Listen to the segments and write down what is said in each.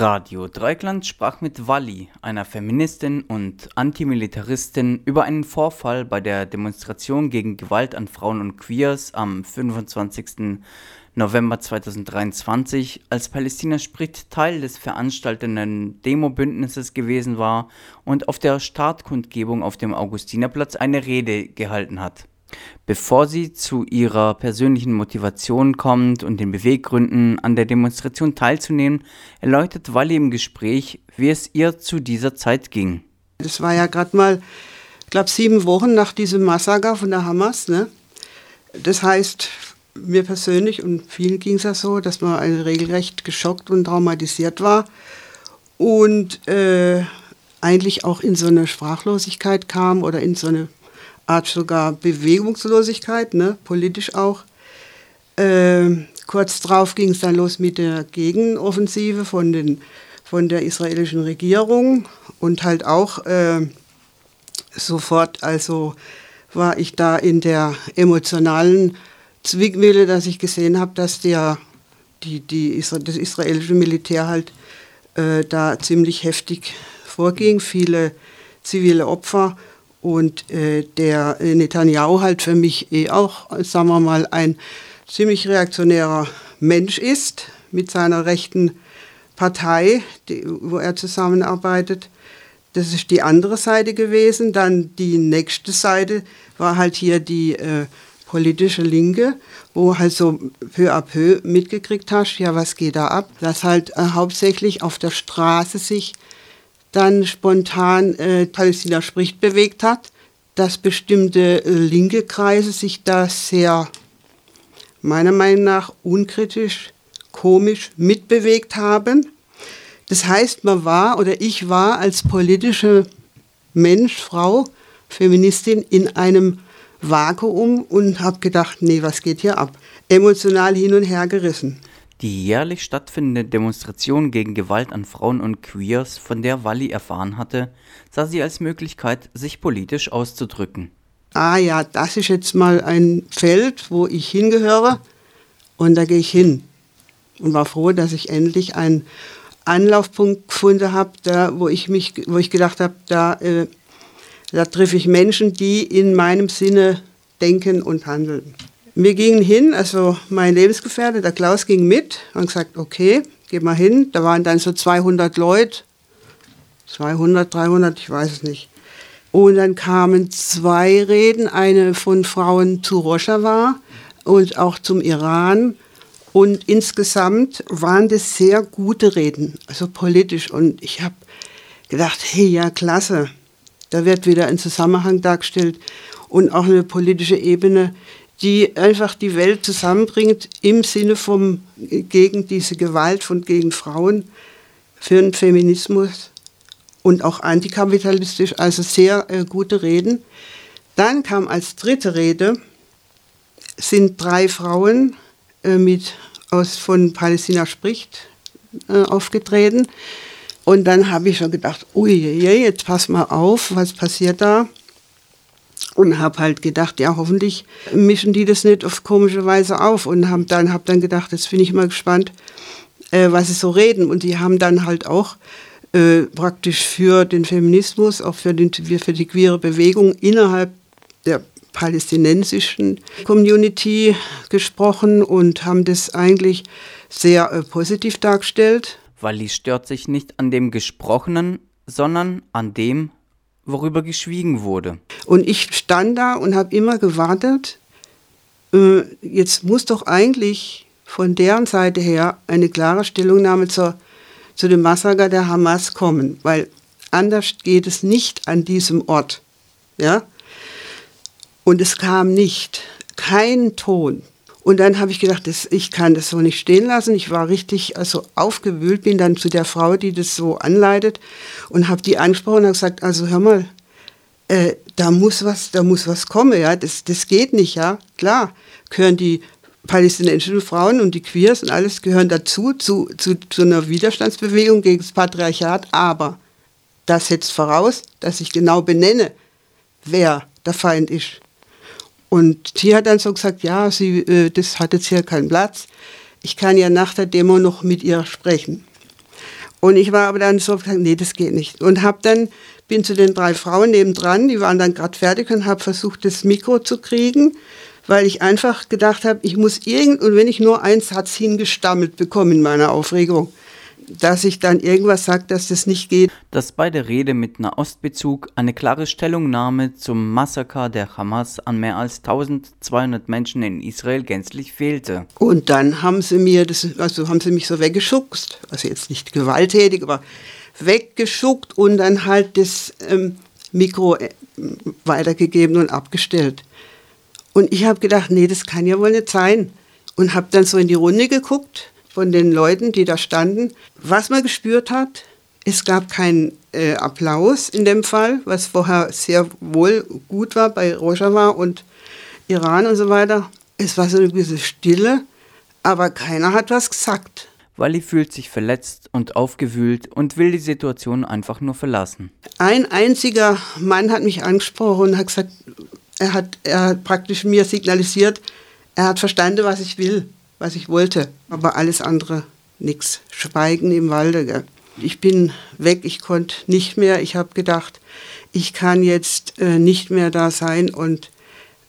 Radio Dreikland sprach mit Walli, einer Feministin und Antimilitaristin, über einen Vorfall bei der Demonstration gegen Gewalt an Frauen und Queers am 25. November 2023, als Palästina spricht Teil des veranstaltenden Demo-Bündnisses gewesen war und auf der Startkundgebung auf dem Augustinerplatz eine Rede gehalten hat. Bevor sie zu ihrer persönlichen Motivation kommt und den Beweggründen, an der Demonstration teilzunehmen, erläutert Wally im Gespräch, wie es ihr zu dieser Zeit ging. Das war ja gerade mal, ich glaube, sieben Wochen nach diesem Massaker von der Hamas. Ne? Das heißt, mir persönlich und vielen ging es ja so, dass man regelrecht geschockt und traumatisiert war und äh, eigentlich auch in so eine Sprachlosigkeit kam oder in so eine Art sogar Bewegungslosigkeit, ne, politisch auch. Äh, kurz darauf ging es dann los mit der Gegenoffensive von, den, von der israelischen Regierung und halt auch äh, sofort, also war ich da in der emotionalen Zwickmühle, dass ich gesehen habe, dass der, die, die, das israelische Militär halt äh, da ziemlich heftig vorging, viele zivile Opfer und äh, der Netanyahu halt für mich eh auch, sagen wir mal, ein ziemlich reaktionärer Mensch ist mit seiner rechten Partei, die, wo er zusammenarbeitet. Das ist die andere Seite gewesen. Dann die nächste Seite war halt hier die äh, politische Linke, wo halt so peu à peu mitgekriegt hast, ja, was geht da ab? Dass halt äh, hauptsächlich auf der Straße sich dann spontan äh, Palästina spricht bewegt hat, dass bestimmte äh, linke Kreise sich da sehr, meiner Meinung nach, unkritisch, komisch mitbewegt haben. Das heißt, man war oder ich war als politische Mensch, Frau, Feministin in einem Vakuum und habe gedacht, nee, was geht hier ab? Emotional hin und her gerissen. Die jährlich stattfindende Demonstration gegen Gewalt an Frauen und Queers, von der Walli erfahren hatte, sah sie als Möglichkeit, sich politisch auszudrücken. Ah ja, das ist jetzt mal ein Feld, wo ich hingehöre und da gehe ich hin. Und war froh, dass ich endlich einen Anlaufpunkt gefunden habe, da, wo ich mich, wo ich gedacht habe, da, äh, da treffe ich Menschen, die in meinem Sinne denken und handeln. Wir gingen hin, also mein Lebensgefährte, der Klaus, ging mit und gesagt, okay, geh mal hin. Da waren dann so 200 Leute, 200, 300, ich weiß es nicht. Und dann kamen zwei Reden, eine von Frauen zu Rojava und auch zum Iran. Und insgesamt waren das sehr gute Reden, also politisch. Und ich habe gedacht, hey, ja, klasse. Da wird wieder ein Zusammenhang dargestellt und auch eine politische Ebene, die einfach die Welt zusammenbringt im Sinne vom gegen diese Gewalt von gegen Frauen für den Feminismus und auch antikapitalistisch, also sehr äh, gute Reden. Dann kam als dritte Rede sind drei Frauen äh, mit aus von Palästina spricht äh, aufgetreten und dann habe ich schon gedacht, ui, jetzt pass mal auf, was passiert da? Und habe halt gedacht, ja, hoffentlich mischen die das nicht auf komische Weise auf und habe dann, hab dann gedacht, jetzt bin ich mal gespannt, äh, was sie so reden. Und die haben dann halt auch äh, praktisch für den Feminismus, auch für, den, für die queere Bewegung innerhalb der palästinensischen Community gesprochen und haben das eigentlich sehr äh, positiv dargestellt. Walli stört sich nicht an dem Gesprochenen, sondern an dem, worüber geschwiegen wurde. Und ich stand da und habe immer gewartet, äh, jetzt muss doch eigentlich von deren Seite her eine klare Stellungnahme zur, zu dem Massaker der Hamas kommen, weil anders geht es nicht an diesem Ort. Ja? Und es kam nicht, kein Ton. Und dann habe ich gedacht, das, ich kann das so nicht stehen lassen. Ich war richtig also aufgewühlt, bin dann zu der Frau, die das so anleitet und habe die angesprochen und gesagt, also hör mal, äh, da muss was, da muss was kommen, ja, das, das geht nicht, ja, klar, gehören die palästinensischen Frauen und die Queers und alles gehören dazu, zu, zu, zu einer Widerstandsbewegung gegen das Patriarchat, aber das setzt voraus, dass ich genau benenne, wer der Feind ist. Und die hat dann so gesagt, ja, sie, äh, das hat jetzt hier keinen Platz. Ich kann ja nach der Demo noch mit ihr sprechen. Und ich war aber dann so, nee, das geht nicht. Und hab dann, bin zu den drei Frauen nebendran, die waren dann gerade fertig und habe versucht, das Mikro zu kriegen, weil ich einfach gedacht habe, ich muss irgend, und wenn ich nur einen Satz hingestammelt bekomme in meiner Aufregung, dass ich dann irgendwas sage, dass das nicht geht. Dass bei der Rede mit Nahostbezug eine klare Stellungnahme zum Massaker der Hamas an mehr als 1200 Menschen in Israel gänzlich fehlte. Und dann haben sie mir das, also haben sie mich so weggeschuckt, also jetzt nicht gewalttätig, aber weggeschuckt und dann halt das ähm, Mikro äh, weitergegeben und abgestellt. Und ich habe gedacht, nee, das kann ja wohl nicht sein. Und habe dann so in die Runde geguckt von den Leuten, die da standen. Was man gespürt hat, es gab keinen äh, Applaus in dem Fall, was vorher sehr wohl gut war bei Rojava und Iran und so weiter. Es war so eine gewisse Stille, aber keiner hat was gesagt. Wally fühlt sich verletzt und aufgewühlt und will die Situation einfach nur verlassen. Ein einziger Mann hat mich angesprochen und hat gesagt, er hat, er hat praktisch mir signalisiert, er hat verstanden, was ich will was ich wollte. Aber alles andere nichts. Schweigen im Walde. Gell. Ich bin weg, ich konnte nicht mehr. Ich habe gedacht, ich kann jetzt äh, nicht mehr da sein und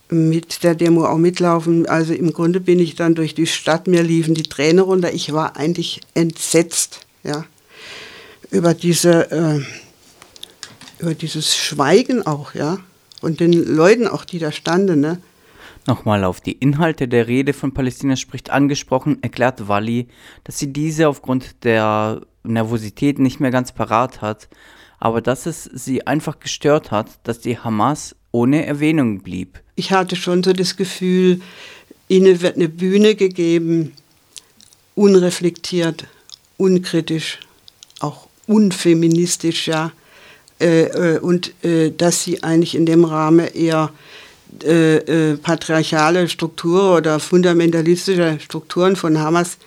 mit der Demo auch mitlaufen. Also im Grunde bin ich dann durch die Stadt, mir liefen die Tränen runter. Ich war eigentlich entsetzt, ja, über diese, äh, über dieses Schweigen auch, ja, und den Leuten auch, die da standen, ne. Nochmal auf die Inhalte der Rede von Palästina spricht angesprochen, erklärt Wally, dass sie diese aufgrund der Nervosität nicht mehr ganz parat hat, aber dass es sie einfach gestört hat, dass die Hamas ohne Erwähnung blieb. Ich hatte schon so das Gefühl, ihnen wird eine Bühne gegeben, unreflektiert, unkritisch, auch unfeministisch, ja, äh, äh, und äh, dass sie eigentlich in dem Rahmen eher äh, äh, patriarchale Struktur oder fundamentalistische Strukturen von Hamas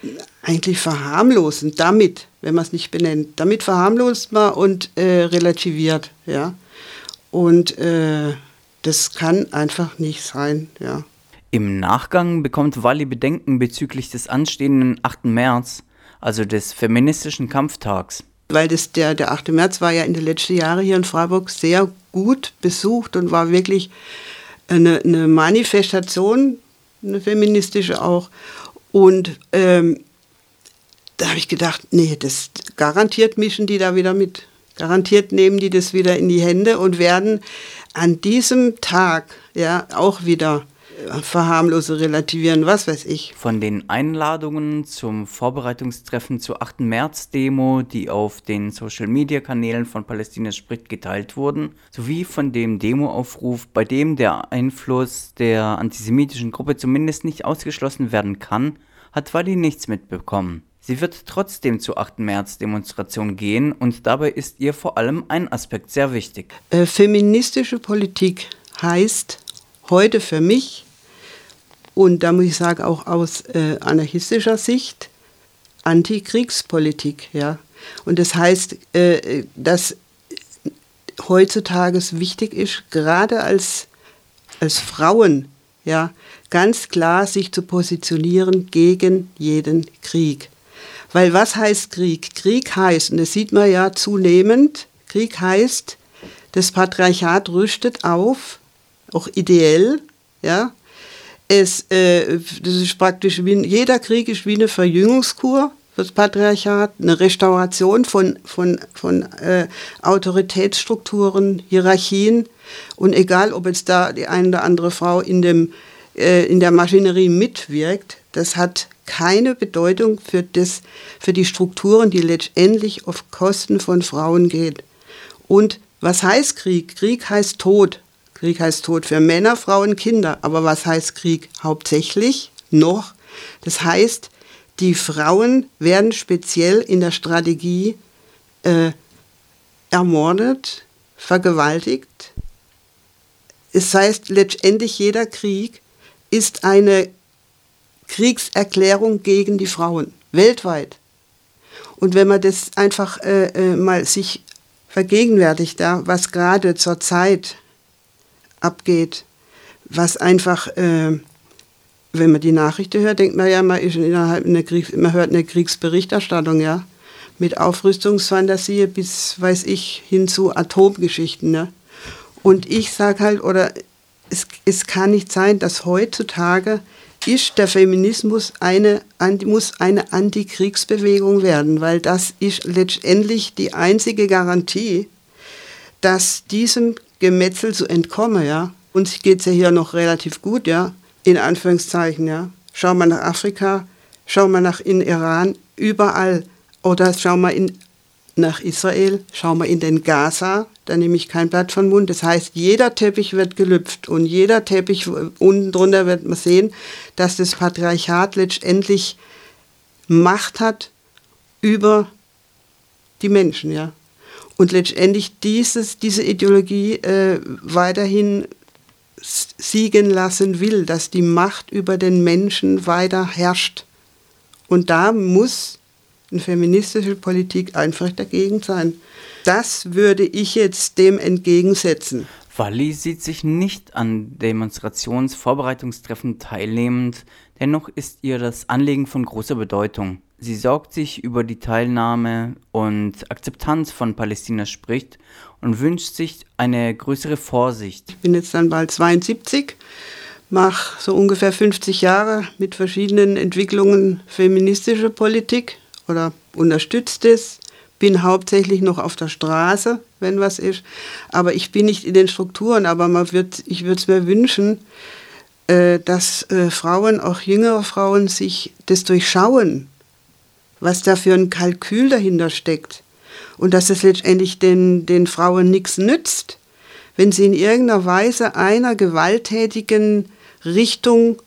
eigentlich verharmlosen, damit, wenn man es nicht benennt, damit verharmlost man und äh, relativiert, ja. Und äh, das kann einfach nicht sein, ja. Im Nachgang bekommt Wally Bedenken bezüglich des anstehenden 8. März, also des feministischen Kampftags. Weil das, der, der 8. März war ja in den letzten Jahren hier in Freiburg sehr gut besucht und war wirklich eine, eine Manifestation, eine feministische auch. Und ähm, da habe ich gedacht, nee, das garantiert mischen die da wieder mit. Garantiert nehmen die das wieder in die Hände und werden an diesem Tag ja auch wieder verharmlose, relativieren, was weiß ich. Von den Einladungen zum Vorbereitungstreffen zur 8. März-Demo, die auf den Social-Media-Kanälen von Palästina spricht, geteilt wurden, sowie von dem Demoaufruf, bei dem der Einfluss der antisemitischen Gruppe zumindest nicht ausgeschlossen werden kann, hat Wadi nichts mitbekommen. Sie wird trotzdem zur 8. März-Demonstration gehen und dabei ist ihr vor allem ein Aspekt sehr wichtig. Äh, feministische Politik heißt heute für mich und da muss ich sagen, auch aus äh, anarchistischer Sicht Antikriegspolitik. Ja? Und das heißt, äh, dass heutzutage es wichtig ist, gerade als, als Frauen, ja, ganz klar sich zu positionieren gegen jeden Krieg. Weil was heißt Krieg? Krieg heißt, und das sieht man ja zunehmend, Krieg heißt, das Patriarchat rüstet auf, auch ideell, ja, es, äh, das ist praktisch wie, jeder Krieg ist wie eine Verjüngungskur fürs Patriarchat, eine Restauration von, von, von äh, Autoritätsstrukturen, Hierarchien. Und egal, ob jetzt da die eine oder andere Frau in, dem, äh, in der Maschinerie mitwirkt, das hat keine Bedeutung für, das, für die Strukturen, die letztendlich auf Kosten von Frauen geht. Und was heißt Krieg? Krieg heißt Tod. Krieg heißt Tod für Männer, Frauen, Kinder. Aber was heißt Krieg hauptsächlich noch? Das heißt, die Frauen werden speziell in der Strategie äh, ermordet, vergewaltigt. Es heißt, letztendlich jeder Krieg ist eine Kriegserklärung gegen die Frauen, weltweit. Und wenn man das einfach äh, äh mal sich vergegenwärtigt, da, was gerade zur Zeit abgeht, was einfach, äh, wenn man die Nachrichten hört, denkt man ja, man, ist innerhalb einer Kriegs-, man hört eine Kriegsberichterstattung, ja. mit Aufrüstungsfantasie bis, weiß ich, hin zu Atomgeschichten. Ne? Und ich sage halt, oder es, es kann nicht sein, dass heutzutage ist der Feminismus eine, muss eine Antikriegsbewegung werden, weil das ist letztendlich die einzige Garantie, dass diesem Gemetzel zu entkommen, ja. Uns geht es ja hier noch relativ gut, ja, in Anführungszeichen, ja. Schau mal nach Afrika, schau mal nach in Iran, überall. Oder schau mal in, nach Israel, schau mal in den Gaza, da nehme ich kein Blatt von Mund. Das heißt, jeder Teppich wird gelüpft und jeder Teppich unten drunter wird man sehen, dass das Patriarchat letztendlich Macht hat über die Menschen, ja. Und letztendlich dieses, diese Ideologie äh, weiterhin siegen lassen will, dass die Macht über den Menschen weiter herrscht. Und da muss eine feministische Politik einfach dagegen sein. Das würde ich jetzt dem entgegensetzen. Walli sieht sich nicht an Demonstrationsvorbereitungstreffen teilnehmend, dennoch ist ihr das Anliegen von großer Bedeutung. Sie sorgt sich über die Teilnahme und Akzeptanz von Palästina spricht und wünscht sich eine größere Vorsicht. Ich bin jetzt dann bald 72, mache so ungefähr 50 Jahre mit verschiedenen Entwicklungen feministische Politik oder unterstützt es. Bin hauptsächlich noch auf der Straße, wenn was ist. Aber ich bin nicht in den Strukturen. Aber man wird, ich würde es mir wünschen, äh, dass äh, Frauen, auch jüngere Frauen, sich das durchschauen, was da für ein Kalkül dahinter steckt. Und dass es letztendlich den, den Frauen nichts nützt, wenn sie in irgendeiner Weise einer gewalttätigen Richtung,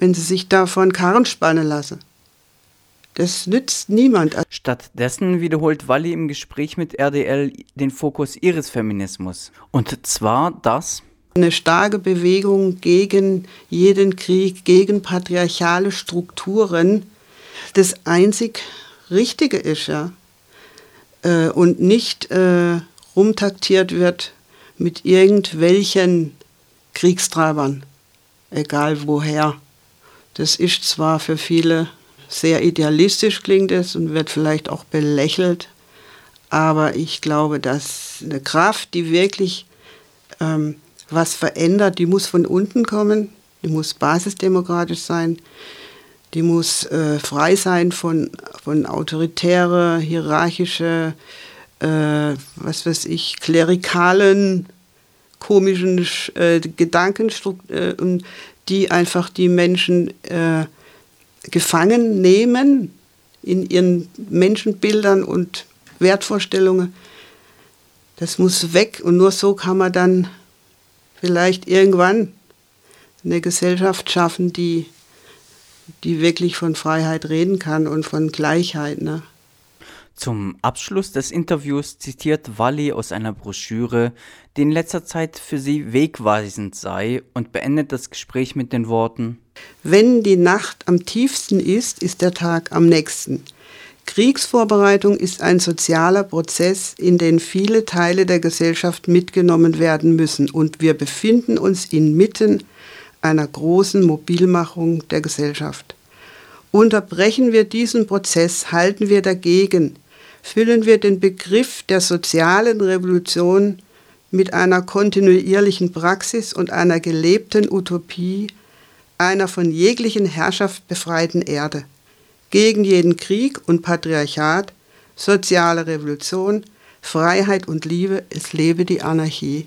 wenn sie sich davon Karren spannen lassen. Das nützt niemand. Stattdessen wiederholt Walli im Gespräch mit RDL den Fokus ihres Feminismus. Und zwar das. Eine starke Bewegung gegen jeden Krieg, gegen patriarchale Strukturen, das einzig Richtige ist, ja. Äh, und nicht äh, rumtaktiert wird mit irgendwelchen Kriegstreibern, egal woher. Das ist zwar für viele sehr idealistisch klingt es und wird vielleicht auch belächelt, aber ich glaube, dass eine Kraft, die wirklich ähm, was verändert, die muss von unten kommen, die muss basisdemokratisch sein, die muss äh, frei sein von, von autoritäre, hierarchische, äh, was weiß ich, klerikalen, komischen äh, Gedanken, äh, die einfach die Menschen äh, gefangen nehmen in ihren Menschenbildern und Wertvorstellungen. Das muss weg und nur so kann man dann vielleicht irgendwann eine Gesellschaft schaffen, die, die wirklich von Freiheit reden kann und von Gleichheit. Ne? Zum Abschluss des Interviews zitiert Walli aus einer Broschüre, die in letzter Zeit für sie wegweisend sei und beendet das Gespräch mit den Worten Wenn die Nacht am tiefsten ist, ist der Tag am nächsten. Kriegsvorbereitung ist ein sozialer Prozess, in den viele Teile der Gesellschaft mitgenommen werden müssen und wir befinden uns inmitten einer großen Mobilmachung der Gesellschaft. Unterbrechen wir diesen Prozess, halten wir dagegen, füllen wir den Begriff der sozialen Revolution mit einer kontinuierlichen Praxis und einer gelebten Utopie einer von jeglichen Herrschaft befreiten Erde, gegen jeden Krieg und Patriarchat, soziale Revolution, Freiheit und Liebe, es lebe die Anarchie.